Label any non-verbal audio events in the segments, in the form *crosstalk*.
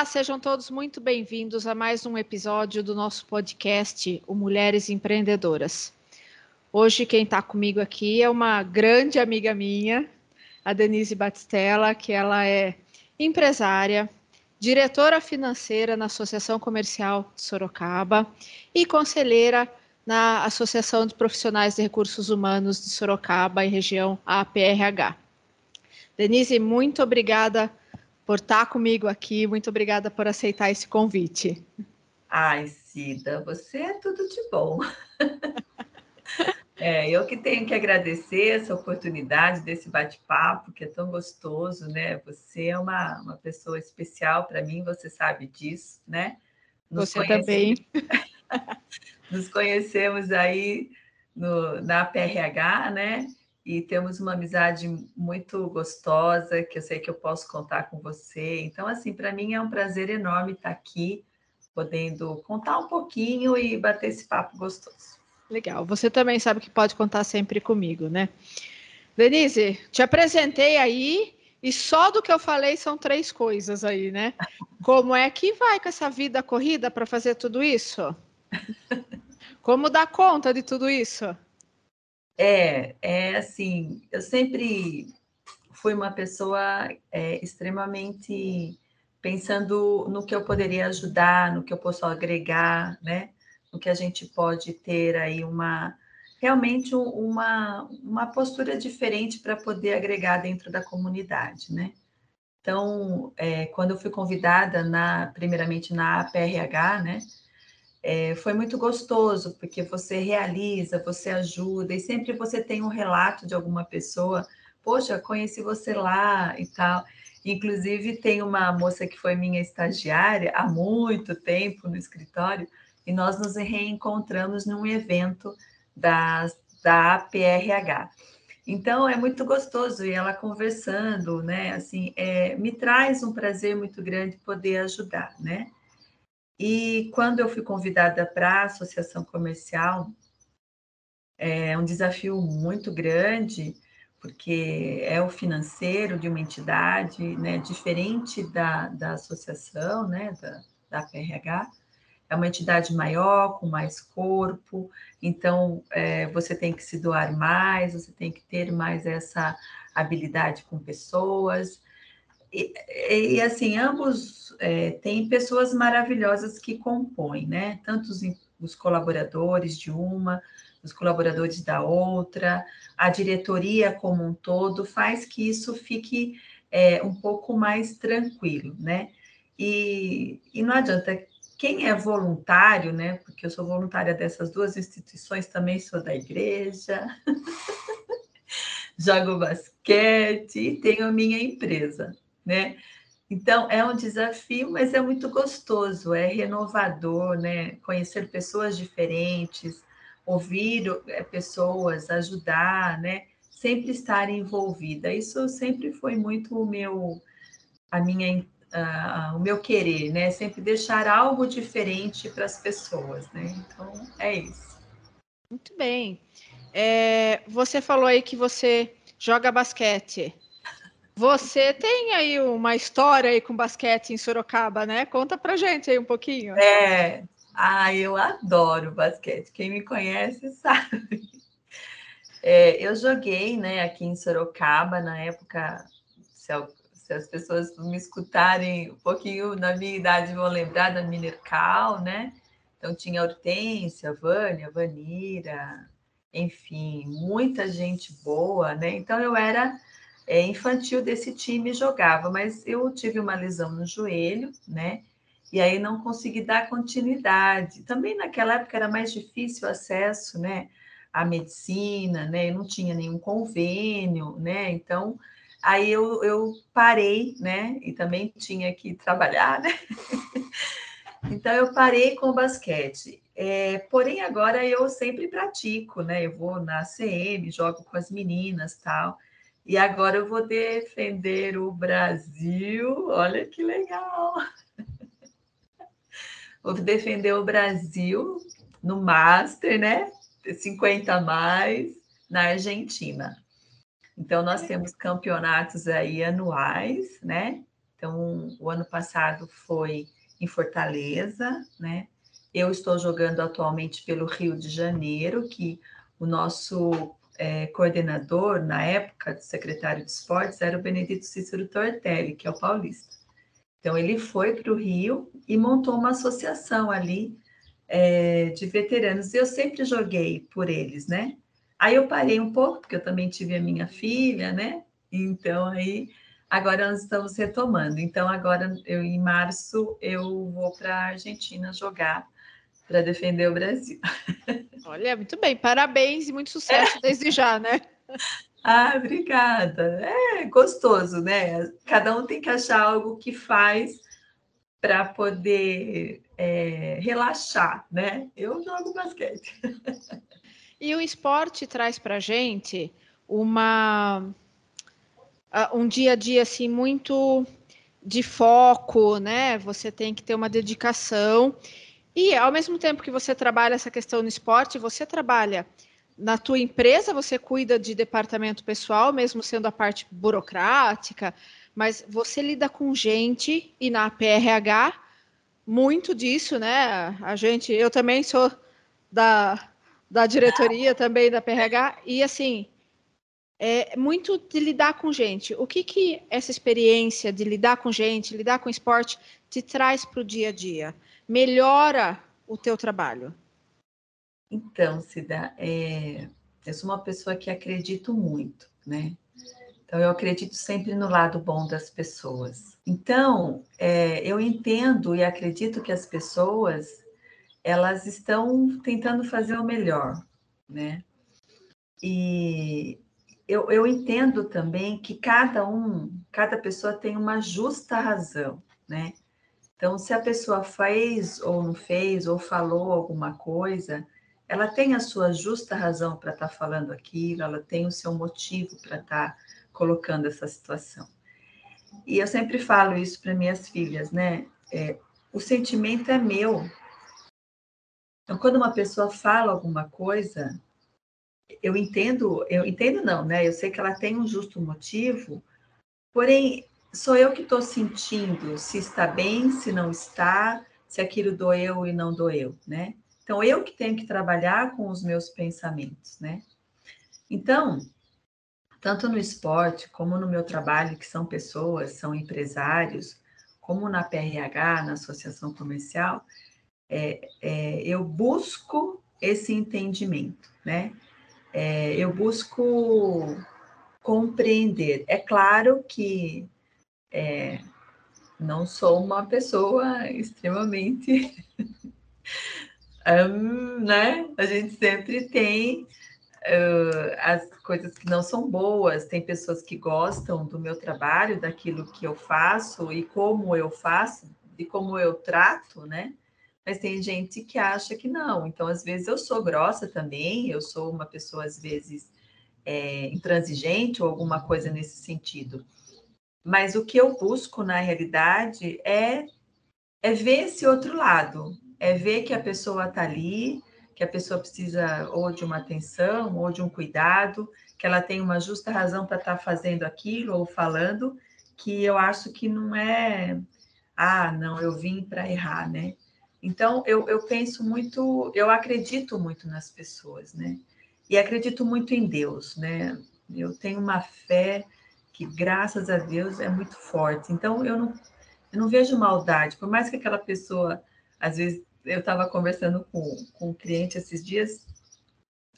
Olá, sejam todos muito bem-vindos a mais um episódio do nosso podcast, o Mulheres Empreendedoras. Hoje quem está comigo aqui é uma grande amiga minha, a Denise Batistella, que ela é empresária, diretora financeira na Associação Comercial de Sorocaba e conselheira na Associação de Profissionais de Recursos Humanos de Sorocaba, em região APRH. Denise, muito obrigada por estar comigo aqui. Muito obrigada por aceitar esse convite. Ai, Cida, você é tudo de bom. *laughs* É, eu que tenho que agradecer essa oportunidade desse bate-papo, que é tão gostoso, né? Você é uma, uma pessoa especial para mim, você sabe disso, né? Nos você também. *laughs* Nos conhecemos aí no, na PRH, né? E temos uma amizade muito gostosa, que eu sei que eu posso contar com você. Então, assim, para mim é um prazer enorme estar aqui, podendo contar um pouquinho e bater esse papo gostoso. Legal. Você também sabe que pode contar sempre comigo, né? Denise, te apresentei aí e só do que eu falei são três coisas aí, né? Como é que vai com essa vida corrida para fazer tudo isso? *laughs* Como dar conta de tudo isso? É, é assim, eu sempre fui uma pessoa é, extremamente pensando no que eu poderia ajudar, no que eu posso agregar, né? No que a gente pode ter aí uma realmente uma, uma postura diferente para poder agregar dentro da comunidade, né? Então, é, quando eu fui convidada na primeiramente na APRH, né? É, foi muito gostoso, porque você realiza, você ajuda, e sempre você tem um relato de alguma pessoa, poxa, conheci você lá e tal. Inclusive, tem uma moça que foi minha estagiária há muito tempo no escritório, e nós nos reencontramos num evento da, da APRH. Então, é muito gostoso, e ela conversando, né, assim, é, me traz um prazer muito grande poder ajudar, né? E quando eu fui convidada para a associação comercial, é um desafio muito grande, porque é o financeiro de uma entidade, né, diferente da, da associação, né, da, da PRH, é uma entidade maior, com mais corpo, então é, você tem que se doar mais, você tem que ter mais essa habilidade com pessoas, e, e, assim, ambos é, têm pessoas maravilhosas que compõem, né? Tanto os, os colaboradores de uma, os colaboradores da outra, a diretoria como um todo, faz que isso fique é, um pouco mais tranquilo, né? E, e não adianta, quem é voluntário, né? Porque eu sou voluntária dessas duas instituições, também sou da igreja, *laughs* jogo basquete e tenho a minha empresa né? Então, é um desafio, mas é muito gostoso, é renovador, né? Conhecer pessoas diferentes, ouvir é, pessoas, ajudar, né? Sempre estar envolvida. Isso sempre foi muito o meu, a minha, o meu querer, né? Sempre deixar algo diferente para as pessoas, né? Então, é isso. Muito bem. É, você falou aí que você joga basquete. Você tem aí uma história aí com basquete em Sorocaba, né? Conta pra gente aí um pouquinho. É, ah, eu adoro basquete. Quem me conhece *laughs* sabe. É, eu joguei, né, aqui em Sorocaba na época. Se, se, as pessoas me escutarem um pouquinho na minha idade vão lembrar da Minercal, né? Então tinha Hortência, Vânia, Vanira, enfim, muita gente boa, né? Então eu era é, infantil desse time jogava, mas eu tive uma lesão no joelho, né? E aí não consegui dar continuidade. Também naquela época era mais difícil o acesso, né? À medicina, né? Eu não tinha nenhum convênio, né? Então, aí eu, eu parei, né? E também tinha que trabalhar, né? *laughs* então, eu parei com o basquete. É, porém, agora eu sempre pratico, né? Eu vou na CM, jogo com as meninas tal. E agora eu vou defender o Brasil. Olha que legal! *laughs* Vou defender o Brasil no Master, né? 50 a mais na Argentina. Então, nós temos campeonatos aí anuais, né? Então, o ano passado foi em Fortaleza, né? Eu estou jogando atualmente pelo Rio de Janeiro, que o nosso é, coordenador, na época, do secretário de esportes, era o Benedito Cícero Tortelli, que é o paulista. Então, ele foi para o Rio e montou uma associação ali é, de veteranos. Eu sempre joguei por eles, né? Aí eu parei um pouco, porque eu também tive a minha filha, né? Então, aí, agora nós estamos retomando. Então, agora, eu, em março, eu vou para a Argentina jogar para defender o Brasil. *laughs* Olha, muito bem, parabéns e muito sucesso é. desde já, né? Ah, obrigada. É gostoso, né? Cada um tem que achar algo que faz para poder é, relaxar, né? Eu jogo basquete. E o esporte traz para gente uma um dia a dia assim muito de foco, né? Você tem que ter uma dedicação e ao mesmo tempo que você trabalha essa questão no esporte, você trabalha na tua empresa, você cuida de departamento pessoal, mesmo sendo a parte burocrática, mas você lida com gente e na PRH muito disso, né? A gente, eu também sou da, da diretoria também da PRH e assim é muito de lidar com gente. O que que essa experiência de lidar com gente, lidar com esporte te traz para o dia a dia? Melhora o teu trabalho? Então, Cida, é, eu sou uma pessoa que acredito muito, né? Então, eu acredito sempre no lado bom das pessoas. Então, é, eu entendo e acredito que as pessoas elas estão tentando fazer o melhor, né? E eu, eu entendo também que cada um, cada pessoa tem uma justa razão, né? Então, se a pessoa fez ou não fez, ou falou alguma coisa, ela tem a sua justa razão para estar tá falando aquilo, ela tem o seu motivo para estar tá colocando essa situação. E eu sempre falo isso para minhas filhas, né? É, o sentimento é meu. Então, quando uma pessoa fala alguma coisa, eu entendo, eu entendo não, né? Eu sei que ela tem um justo motivo, porém sou eu que estou sentindo se está bem, se não está, se aquilo doeu e não doeu, né? Então, eu que tenho que trabalhar com os meus pensamentos, né? Então, tanto no esporte como no meu trabalho, que são pessoas, são empresários, como na PRH, na Associação Comercial, é, é, eu busco esse entendimento, né? É, eu busco compreender. É claro que é, não sou uma pessoa extremamente. *laughs* um, né? A gente sempre tem uh, as coisas que não são boas, tem pessoas que gostam do meu trabalho, daquilo que eu faço e como eu faço, e como eu trato, né? Mas tem gente que acha que não. Então, às vezes, eu sou grossa também, eu sou uma pessoa, às vezes, é, intransigente ou alguma coisa nesse sentido. Mas o que eu busco na realidade é é ver esse outro lado, é ver que a pessoa está ali, que a pessoa precisa ou de uma atenção ou de um cuidado, que ela tem uma justa razão para estar tá fazendo aquilo ou falando, que eu acho que não é, ah, não, eu vim para errar, né? Então, eu, eu penso muito, eu acredito muito nas pessoas, né? E acredito muito em Deus, né? Eu tenho uma fé que graças a Deus é muito forte. Então eu não, eu não vejo maldade, por mais que aquela pessoa, às vezes, eu estava conversando com, com um cliente esses dias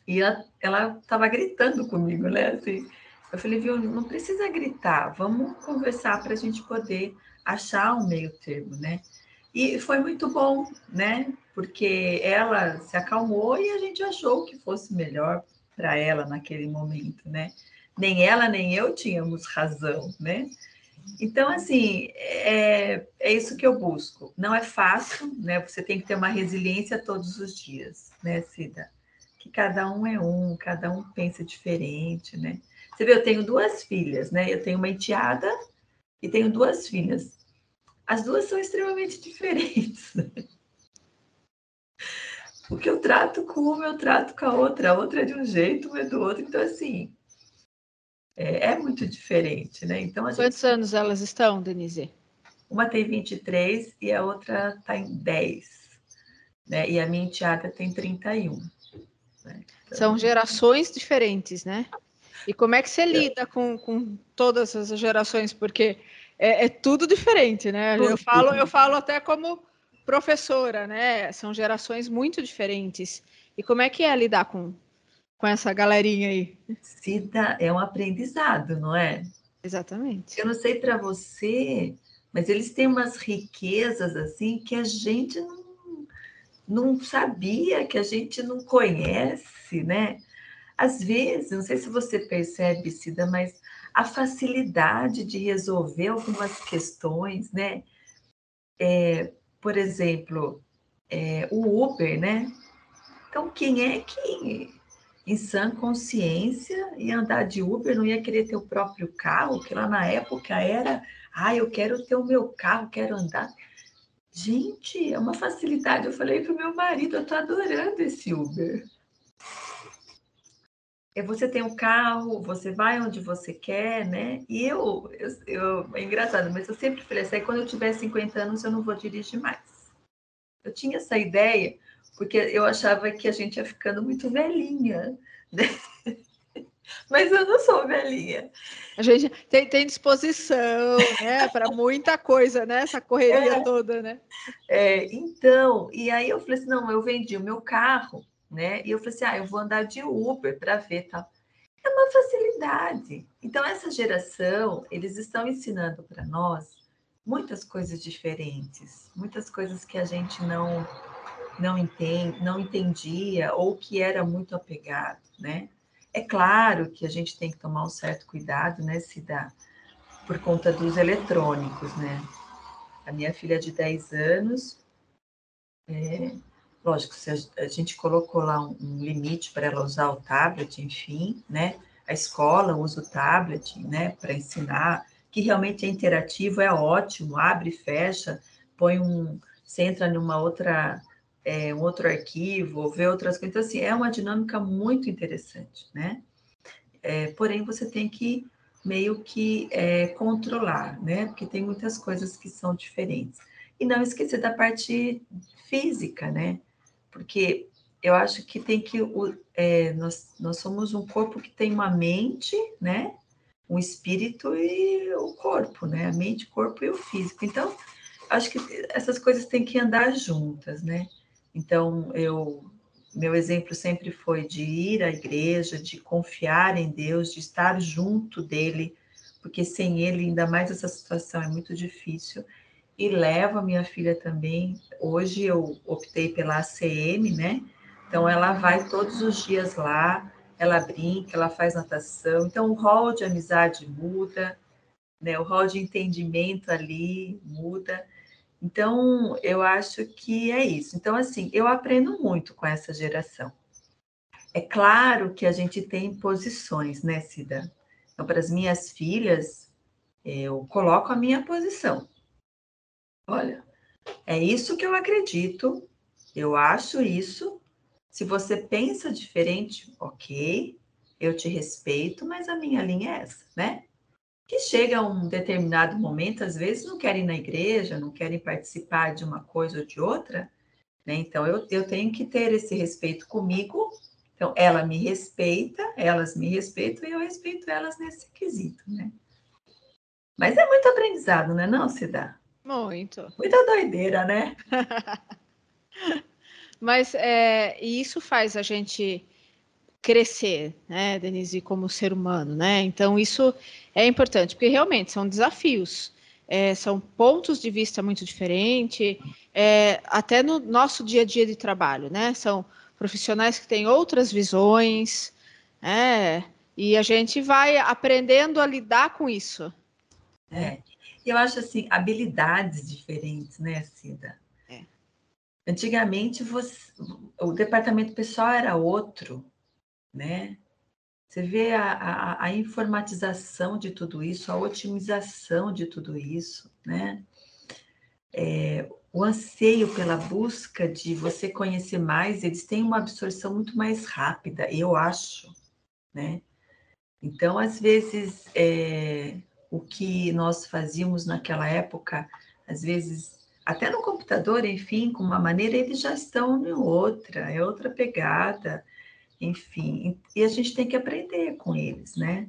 e ela estava gritando comigo, né? Assim, eu falei, viu, não precisa gritar, vamos conversar para a gente poder achar um meio termo, né? E foi muito bom, né? Porque ela se acalmou e a gente achou que fosse melhor para ela naquele momento, né? Nem ela nem eu tínhamos razão, né? Então, assim, é, é isso que eu busco. Não é fácil, né? Você tem que ter uma resiliência todos os dias, né, Cida? Que cada um é um, cada um pensa diferente, né? Você vê, eu tenho duas filhas, né? Eu tenho uma enteada e tenho duas filhas. As duas são extremamente *laughs* diferentes. O que eu trato com uma, eu trato com a outra. A outra é de um jeito, uma é do outro. Então, assim, é, é muito diferente, né? Então, Quantos anos elas estão, Denise? uma tem 23 e a outra está em 10. Né? E a minha enteada tem 31. Né? Então... São gerações diferentes, né? E como é que você lida com, com todas essas gerações? Porque é, é tudo diferente, né? Eu falo, eu falo até como professora, né? São gerações muito diferentes. E como é que é lidar com, com essa galerinha aí? Cida é um aprendizado, não é? Exatamente. Eu não sei para você, mas eles têm umas riquezas assim que a gente não, não sabia, que a gente não conhece, né? Às vezes, não sei se você percebe, Cida, mas a facilidade de resolver algumas questões, né? É, por exemplo, é, o Uber, né? Então, quem é que em sã consciência ia andar de Uber, não ia querer ter o próprio carro, que lá na época era, ah, eu quero ter o meu carro, quero andar. Gente, é uma facilidade. Eu falei para o meu marido, eu estou adorando esse Uber. É, você tem um carro, você vai onde você quer, né? E eu, eu, eu, é engraçado, mas eu sempre falei assim, quando eu tiver 50 anos eu não vou dirigir mais. Eu tinha essa ideia, porque eu achava que a gente ia ficando muito velhinha, né? *laughs* Mas eu não sou velhinha. A gente tem, tem disposição, né, para muita coisa, né? Essa correria é, toda, né? É, então, e aí eu falei assim, não, eu vendi o meu carro, né? E eu falei assim, ah, eu vou andar de Uber para ver tal. É uma facilidade. Então, essa geração, eles estão ensinando para nós muitas coisas diferentes, muitas coisas que a gente não não entende, não entendia ou que era muito apegado, né? É claro que a gente tem que tomar um certo cuidado, né, se dá por conta dos eletrônicos, né? A minha filha de 10 anos, é, Lógico, se a, gente colocou lá um, limite para ela usar o tablet, enfim, né? A escola usa o tablet, né, para ensinar, que realmente é interativo, é ótimo, abre e fecha, põe um, você entra numa outra, é, um outro arquivo, vê outras coisas. Então, assim, é uma dinâmica muito interessante, né? É, porém, você tem que meio que é, controlar, né? Porque tem muitas coisas que são diferentes. E não esquecer da parte física, né? porque eu acho que tem que. É, nós, nós somos um corpo que tem uma mente, né? Um espírito e o corpo, né? A mente, o corpo e o físico. Então, acho que essas coisas têm que andar juntas, né? Então, eu. Meu exemplo sempre foi de ir à igreja, de confiar em Deus, de estar junto dele, porque sem ele, ainda mais essa situação é muito difícil e levo a minha filha também. Hoje eu optei pela ACM, né? Então ela vai todos os dias lá, ela brinca, ela faz natação. Então o rol de amizade muda, né? O rol de entendimento ali muda. Então eu acho que é isso. Então assim, eu aprendo muito com essa geração. É claro que a gente tem posições, né, Cida? Então, para as minhas filhas, eu coloco a minha posição. Olha, é isso que eu acredito, eu acho isso. Se você pensa diferente, ok, eu te respeito, mas a minha linha é essa, né? Que chega a um determinado momento, às vezes não querem ir na igreja, não querem participar de uma coisa ou de outra, né? Então eu, eu tenho que ter esse respeito comigo. Então ela me respeita, elas me respeitam e eu respeito elas nesse quesito, né? Mas é muito aprendizado, né, não, Cida? Muito. Muita doideira, né? *laughs* Mas é, isso faz a gente crescer, né, Denise, como ser humano, né? Então isso é importante, porque realmente são desafios, é, são pontos de vista muito diferentes, é, até no nosso dia a dia de trabalho, né? São profissionais que têm outras visões, é, e a gente vai aprendendo a lidar com isso. É. Eu acho assim, habilidades diferentes, né, Cida? É. Antigamente você, o departamento pessoal era outro, né? Você vê a, a, a, informatização de tudo isso, a otimização de tudo isso, né? É, o anseio pela busca de você conhecer mais, eles têm uma absorção muito mais rápida, eu acho, né? Então, às vezes, é, o que nós fazíamos naquela época às vezes, até no computador, enfim, com uma maneira, eles já estão em outra, é outra pegada, enfim, e a gente tem que aprender com eles, né?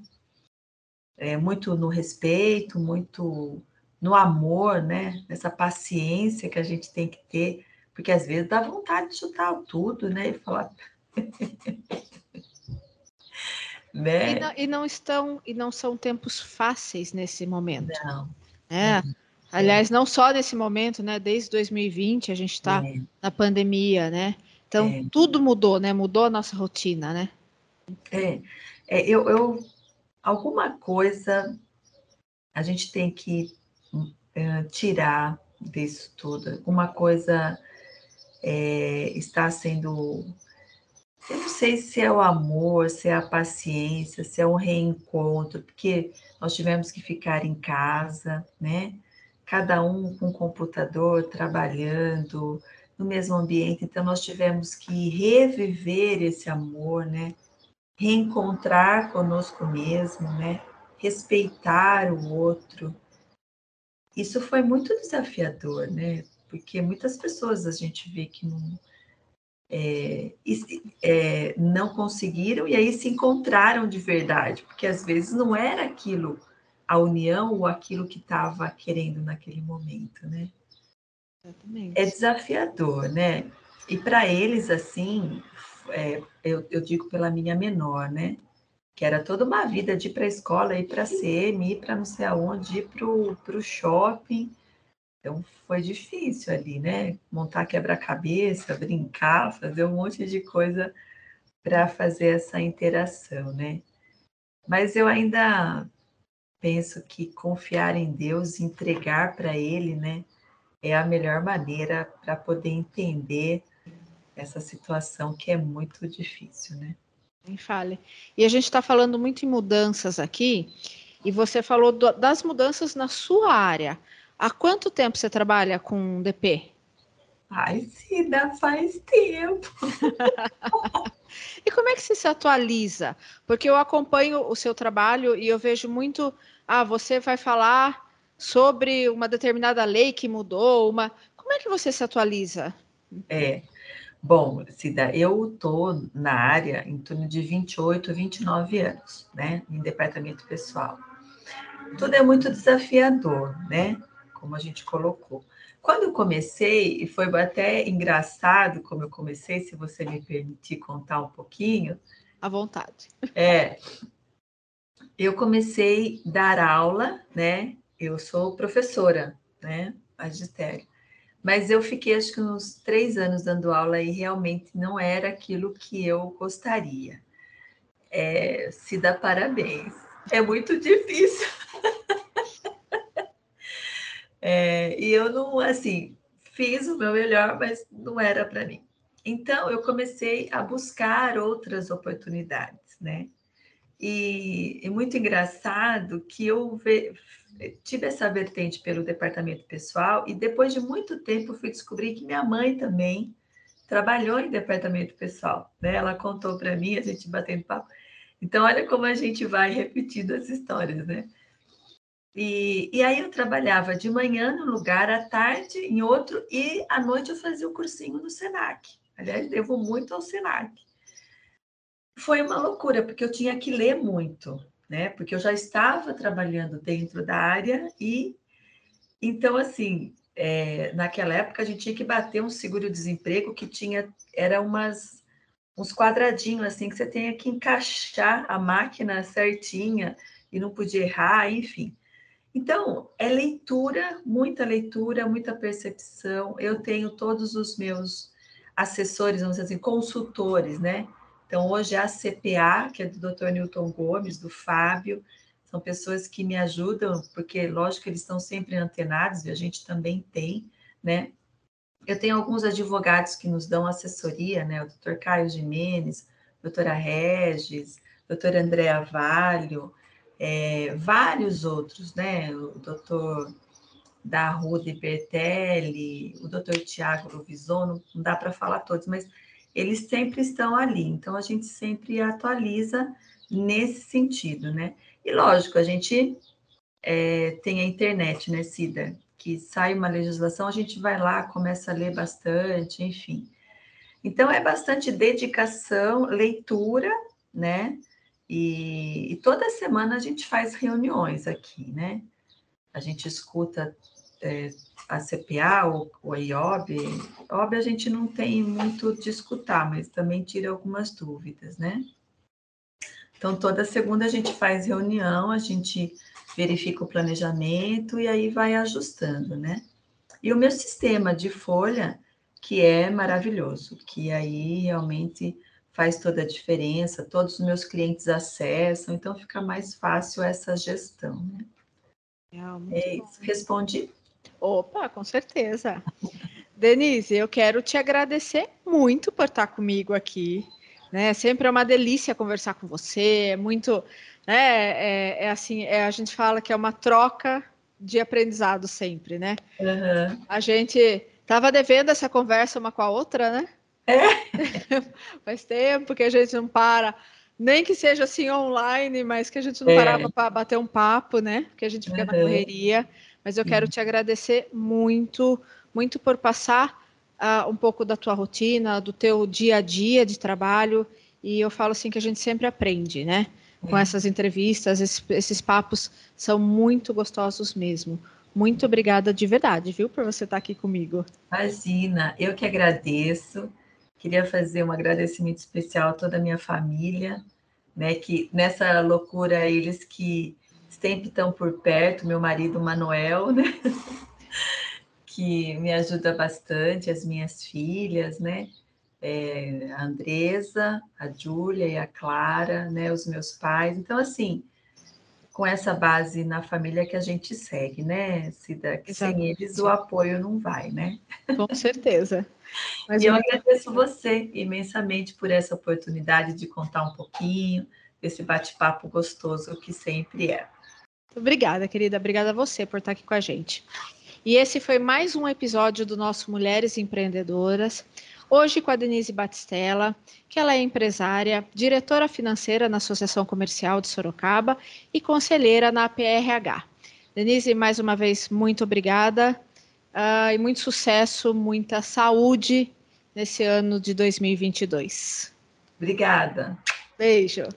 É muito no respeito, muito no amor, né? Nessa paciência que a gente tem que ter, porque às vezes dá vontade de chutar tudo, né? E falar. *laughs* né? E não, e, não, estão e não são tempos fáceis nesse momento. Não. É. Uhum. Aliás, não só nesse momento, né? Desde 2020 a gente está é. na pandemia, né? Então é. tudo mudou, né? Mudou a nossa rotina, né? É, é eu, eu alguma coisa a gente tem que uh, tirar disso tudo. Alguma coisa é, está sendo eu não sei se é o amor, se é a paciência, se é um reencontro, porque nós tivemos que ficar em casa, né? Cada um com o computador, trabalhando no mesmo ambiente, então nós tivemos que reviver esse amor, né? Reencontrar conosco mesmo, né? Respeitar o outro. Isso foi muito desafiador, né? Porque muitas pessoas a gente vê que não é, é, não conseguiram e aí se encontraram de verdade, porque às vezes não era aquilo, a união ou aquilo que estava querendo naquele momento, né? Exatamente. É desafiador, né? E para eles, assim, é, eu, eu, digo pela minha menor, né? Que era toda uma vida de ir para a escola, ir para a CM, ir para não sei aonde, ir para o shopping então foi difícil ali, né? Montar quebra-cabeça, brincar, fazer um monte de coisa para fazer essa interação, né? Mas eu ainda penso que confiar em Deus, entregar para Ele, né, é a melhor maneira para poder entender essa situação que é muito difícil, né? Nem fale. E a gente está falando muito em mudanças aqui, e você falou do, das mudanças na sua área. Há quanto tempo você trabalha com DP? Ai, Cida, faz tempo. *laughs* e como é que você se atualiza? Porque eu acompanho o seu trabalho e eu vejo muito. Ah, você vai falar sobre uma determinada lei que mudou, uma. Como é que você se atualiza? É. Bom, Cida, eu estou na área em torno de 28, 29 anos, né? Em departamento pessoal. Tudo é muito desafiador, né? como a gente colocou. Quando eu comecei, e foi até engraçado como eu comecei, se você me permitir contar um pouquinho. À vontade. É. Eu comecei a dar aula, né? Eu sou professora, né? Magistério. Mas eu fiquei acho que uns três anos dando aula e realmente não era aquilo que eu gostaria. É, se dá parabéns. É muito difícil. *laughs* É, e eu não, assim, fiz o meu melhor, mas não era para mim. Então, eu comecei a buscar outras oportunidades, né? E é muito engraçado que eu ve, tive essa vertente pelo departamento pessoal e depois de muito tempo fui descobrir que minha mãe também trabalhou em departamento pessoal, né? Ela contou para mim, a gente batendo papo. Então, olha como a gente vai repetindo as histórias, né? E, e aí eu trabalhava de manhã no lugar, à tarde em outro, e à noite eu fazia o cursinho no SENAC. Aliás, devo muito ao SENAC. Foi uma loucura, porque eu tinha que ler muito, né? Porque eu já estava trabalhando dentro da área e então assim, é, naquela época a gente tinha que bater um seguro-desemprego que tinha era umas uns quadradinhos assim que você tinha que encaixar a máquina certinha e não podia errar, enfim. Então, é leitura, muita leitura, muita percepção. Eu tenho todos os meus assessores, vamos dizer assim, consultores, né? Então, hoje é a CPA, que é do Dr. Newton Gomes, do Fábio, são pessoas que me ajudam, porque, lógico, eles estão sempre antenados, e a gente também tem, né? Eu tenho alguns advogados que nos dão assessoria, né? O Dr. Caio Jimenez, doutora Regis, doutor André Avalho, é, vários outros, né? O doutor da Rude Bertelli, o doutor Tiago Lovisono, não dá para falar todos, mas eles sempre estão ali, então a gente sempre atualiza nesse sentido, né? E lógico, a gente é, tem a internet, né, Cida? que sai uma legislação, a gente vai lá, começa a ler bastante, enfim. Então, é bastante dedicação, leitura, né? E, e toda semana a gente faz reuniões aqui, né? A gente escuta é, a CPA, o, o IOB. IOB a gente não tem muito de escutar, mas também tira algumas dúvidas, né? Então, toda segunda a gente faz reunião, a gente verifica o planejamento e aí vai ajustando, né? E o meu sistema de folha, que é maravilhoso, que aí realmente faz toda a diferença, todos os meus clientes acessam, então fica mais fácil essa gestão, né? É, é isso. Responde? Opa, com certeza. Denise, eu quero te agradecer muito por estar comigo aqui. Né? Sempre é uma delícia conversar com você, é muito. Né? É, é assim, é, a gente fala que é uma troca de aprendizado sempre, né? Uhum. A gente estava devendo essa conversa uma com a outra, né? É. *laughs* Faz tempo que a gente não para, nem que seja assim online, mas que a gente não é. parava para bater um papo, né? Porque a gente fica uhum. na correria. Mas eu quero te agradecer muito, muito por passar uh, um pouco da tua rotina, do teu dia a dia de trabalho. E eu falo assim que a gente sempre aprende, né? Com é. essas entrevistas, esses, esses papos são muito gostosos mesmo. Muito obrigada de verdade, viu, por você estar aqui comigo. Imagina, eu que agradeço. Queria fazer um agradecimento especial a toda a minha família, né? Que nessa loucura eles que sempre estão por perto, meu marido Manuel, né? *laughs* que me ajuda bastante, as minhas filhas, né? É, a Andresa, a Júlia e a Clara, né? Os meus pais. Então, assim, com essa base na família que a gente segue, né, Cida? Que sem eles o apoio não vai, né? Com certeza. *laughs* Mas e eu agradeço você imensamente por essa oportunidade de contar um pouquinho desse bate-papo gostoso que sempre é. Obrigada, querida. Obrigada a você por estar aqui com a gente. E esse foi mais um episódio do nosso Mulheres Empreendedoras. Hoje com a Denise Batistella, que ela é empresária, diretora financeira na Associação Comercial de Sorocaba e conselheira na PRH. Denise, mais uma vez, muito obrigada uh, e muito sucesso, muita saúde nesse ano de 2022. Obrigada. Beijo.